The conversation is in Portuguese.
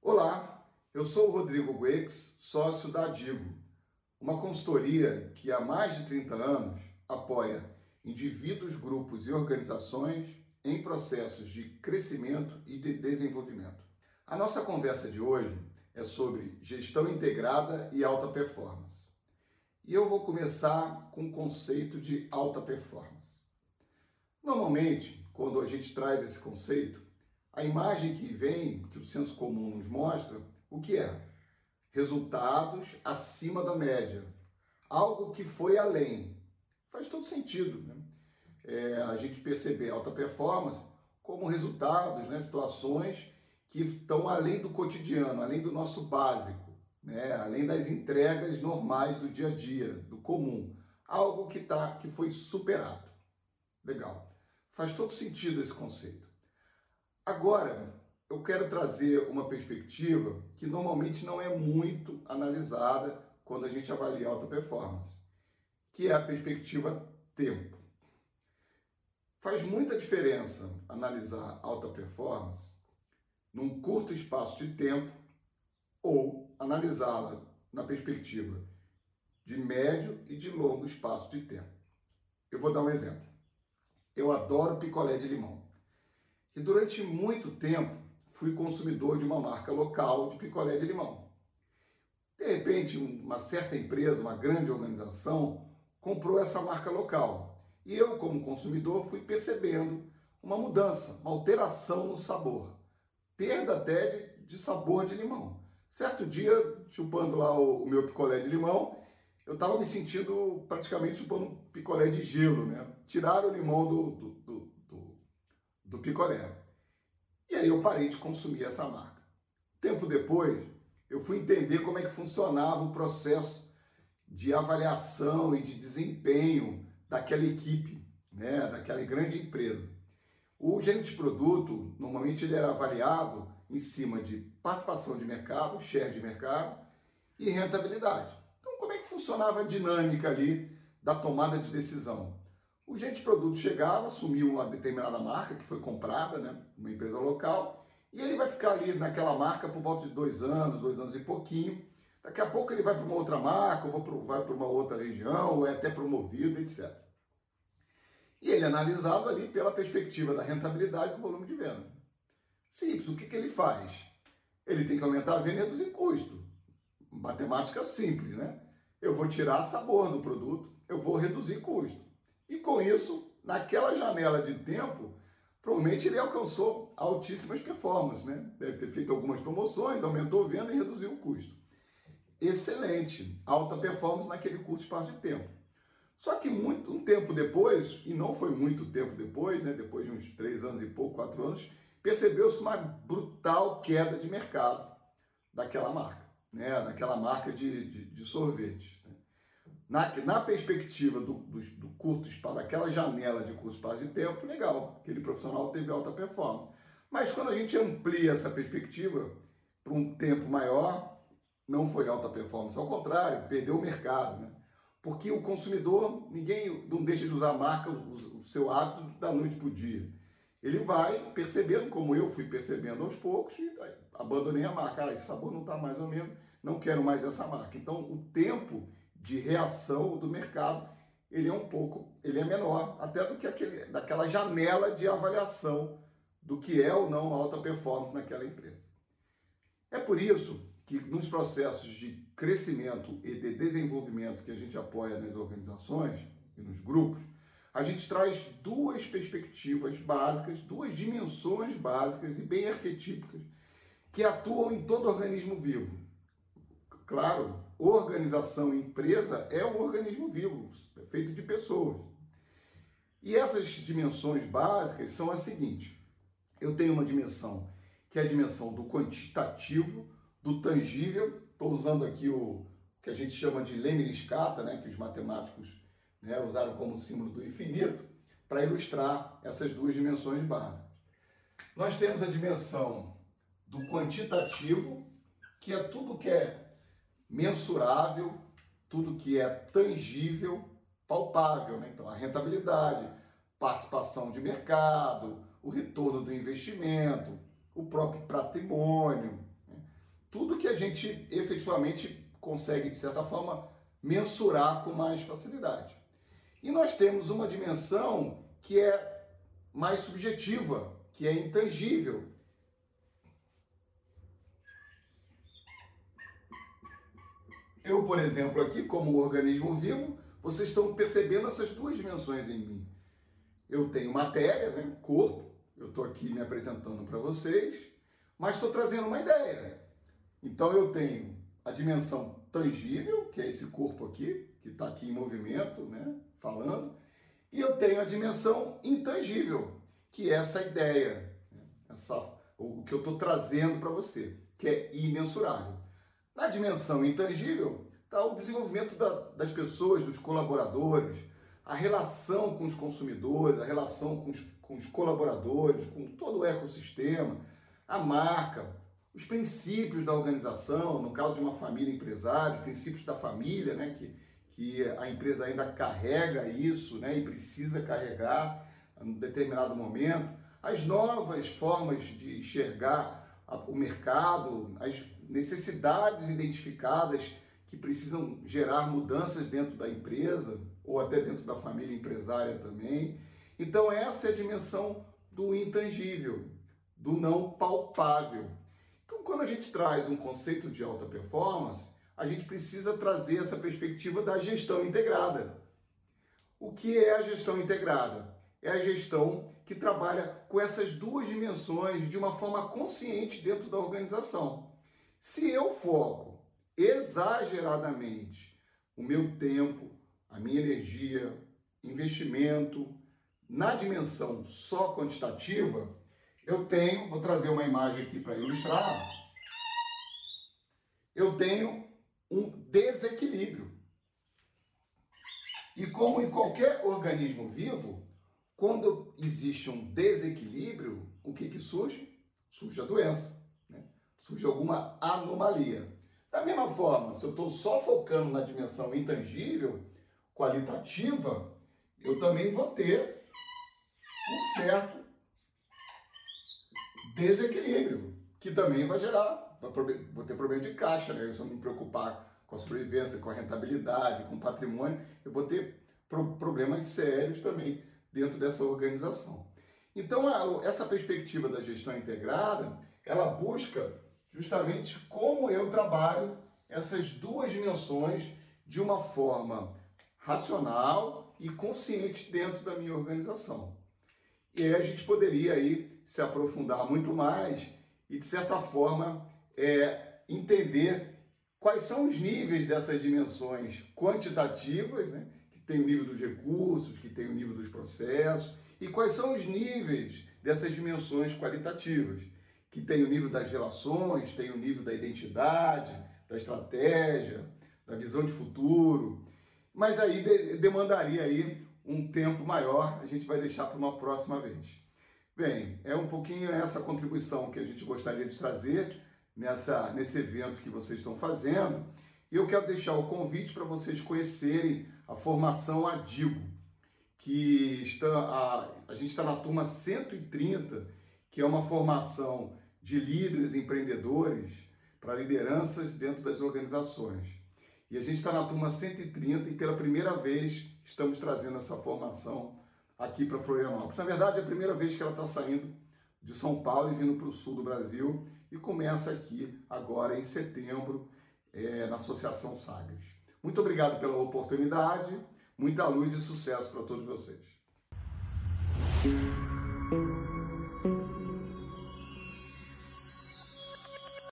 Olá, eu sou o Rodrigo Guex, sócio da Digo, uma consultoria que há mais de 30 anos apoia indivíduos, grupos e organizações em processos de crescimento e de desenvolvimento. A nossa conversa de hoje é sobre gestão integrada e alta performance. E eu vou começar com o conceito de alta performance. Normalmente, quando a gente traz esse conceito, a imagem que vem, que o senso comum nos mostra, o que é? Resultados acima da média. Algo que foi além. Faz todo sentido. Né? É, a gente perceber alta performance como resultados, né, situações que estão além do cotidiano, além do nosso básico, né, além das entregas normais do dia a dia, do comum. Algo que, tá, que foi superado. Legal. Faz todo sentido esse conceito. Agora, eu quero trazer uma perspectiva que normalmente não é muito analisada quando a gente avalia alta performance, que é a perspectiva tempo. Faz muita diferença analisar alta performance num curto espaço de tempo ou analisá-la na perspectiva de médio e de longo espaço de tempo. Eu vou dar um exemplo. Eu adoro picolé de limão que durante muito tempo fui consumidor de uma marca local de picolé de limão. De repente, uma certa empresa, uma grande organização, comprou essa marca local. E eu, como consumidor, fui percebendo uma mudança, uma alteração no sabor. Perda até de, sabor de limão. Certo dia, chupando lá o meu picolé de limão, eu estava me sentindo praticamente chupando um picolé de gelo, né? Tiraram o limão do, do, do do picolé. E aí eu parei de consumir essa marca. Tempo depois, eu fui entender como é que funcionava o processo de avaliação e de desempenho daquela equipe, né, daquela grande empresa. O gerente de produto, normalmente ele era avaliado em cima de participação de mercado, share de mercado e rentabilidade. Então, como é que funcionava a dinâmica ali da tomada de decisão? O gerente de produto chegava, assumiu uma determinada marca que foi comprada, né, uma empresa local, e ele vai ficar ali naquela marca por volta de dois anos, dois anos e pouquinho. Daqui a pouco ele vai para uma outra marca, ou vai para uma outra região, ou é até promovido, etc. E ele é analisado ali pela perspectiva da rentabilidade do volume de venda. Simples, o que, que ele faz? Ele tem que aumentar a venda e reduzir custo. Matemática simples, né? Eu vou tirar sabor do produto, eu vou reduzir custo. E com isso, naquela janela de tempo, provavelmente ele alcançou altíssimas performances, né? Deve ter feito algumas promoções, aumentou a venda e reduziu o custo. Excelente, alta performance naquele curto espaço de tempo. Só que muito, um tempo depois, e não foi muito tempo depois, né? depois de uns três anos e pouco, quatro anos, percebeu-se uma brutal queda de mercado daquela marca, né? daquela marca de, de, de sorvete. Né? Na, na perspectiva do, do, do curto espaço, daquela janela de curto espaço de tempo, legal, aquele profissional teve alta performance. Mas quando a gente amplia essa perspectiva para um tempo maior, não foi alta performance, ao contrário, perdeu o mercado. Né? Porque o consumidor, ninguém não deixa de usar a marca, o, o seu hábito da noite para o dia. Ele vai percebendo, como eu fui percebendo aos poucos, e abandonei a marca. Ah, esse sabor não está mais ou menos, não quero mais essa marca. Então, o tempo de reação do mercado, ele é um pouco, ele é menor até do que aquele, daquela janela de avaliação do que é ou não alta performance naquela empresa. É por isso que nos processos de crescimento e de desenvolvimento que a gente apoia nas organizações e nos grupos, a gente traz duas perspectivas básicas, duas dimensões básicas e bem arquetípicas que atuam em todo organismo vivo. Claro, organização empresa é um organismo vivo, é feito de pessoas. E essas dimensões básicas são as seguintes: eu tenho uma dimensão que é a dimensão do quantitativo, do tangível, estou usando aqui o que a gente chama de lemniscata, né, que os matemáticos né, usaram como símbolo do infinito, para ilustrar essas duas dimensões básicas. Nós temos a dimensão do quantitativo, que é tudo que é mensurável, tudo que é tangível, palpável. Né? Então, a rentabilidade, participação de mercado, o retorno do investimento, o próprio patrimônio, né? tudo que a gente efetivamente consegue, de certa forma, mensurar com mais facilidade. E nós temos uma dimensão que é mais subjetiva, que é intangível. Eu, por exemplo, aqui, como um organismo vivo, vocês estão percebendo essas duas dimensões em mim. Eu tenho matéria, né, corpo, eu estou aqui me apresentando para vocês, mas estou trazendo uma ideia. Então eu tenho a dimensão tangível, que é esse corpo aqui, que está aqui em movimento, né, falando, e eu tenho a dimensão intangível, que é essa ideia, né, essa, o que eu estou trazendo para você, que é imensurável. Na dimensão intangível está o desenvolvimento da, das pessoas, dos colaboradores, a relação com os consumidores, a relação com os, com os colaboradores, com todo o ecossistema, a marca, os princípios da organização, no caso de uma família empresária, os princípios da família, né, que, que a empresa ainda carrega isso né, e precisa carregar em determinado momento, as novas formas de enxergar o mercado, as necessidades identificadas que precisam gerar mudanças dentro da empresa ou até dentro da família empresária também. Então, essa é a dimensão do intangível, do não palpável. Então, quando a gente traz um conceito de alta performance, a gente precisa trazer essa perspectiva da gestão integrada. O que é a gestão integrada? É a gestão que trabalha com essas duas dimensões de uma forma consciente dentro da organização. Se eu foco exageradamente o meu tempo, a minha energia, investimento na dimensão só quantitativa, eu tenho, vou trazer uma imagem aqui para ilustrar, eu tenho um desequilíbrio. E como em qualquer organismo vivo, quando existe um desequilíbrio, o que, que surge? Surge a doença, né? surge alguma anomalia. Da mesma forma, se eu estou só focando na dimensão intangível, qualitativa, eu também vou ter um certo desequilíbrio, que também vai gerar, vou ter problema de caixa, né? Se eu me preocupar com a sobrevivência, com a rentabilidade, com o patrimônio, eu vou ter problemas sérios também dentro dessa organização. Então, a, essa perspectiva da gestão integrada, ela busca justamente como eu trabalho essas duas dimensões de uma forma racional e consciente dentro da minha organização. E aí a gente poderia aí se aprofundar muito mais e, de certa forma, é, entender quais são os níveis dessas dimensões quantitativas, né? que tem o nível dos recursos, que tem o nível dos processos, e quais são os níveis dessas dimensões qualitativas, que tem o nível das relações, tem o nível da identidade, da estratégia, da visão de futuro. Mas aí de demandaria aí um tempo maior, a gente vai deixar para uma próxima vez. Bem, é um pouquinho essa contribuição que a gente gostaria de trazer nessa, nesse evento que vocês estão fazendo. E eu quero deixar o convite para vocês conhecerem a formação Adigo, que está, a, a gente está na turma 130, que é uma formação de líderes empreendedores para lideranças dentro das organizações. E a gente está na turma 130 e pela primeira vez estamos trazendo essa formação aqui para Florianópolis. Na verdade, é a primeira vez que ela está saindo de São Paulo e vindo para o sul do Brasil e começa aqui agora em setembro é, na Associação Sagres. Muito obrigado pela oportunidade, muita luz e sucesso para todos vocês.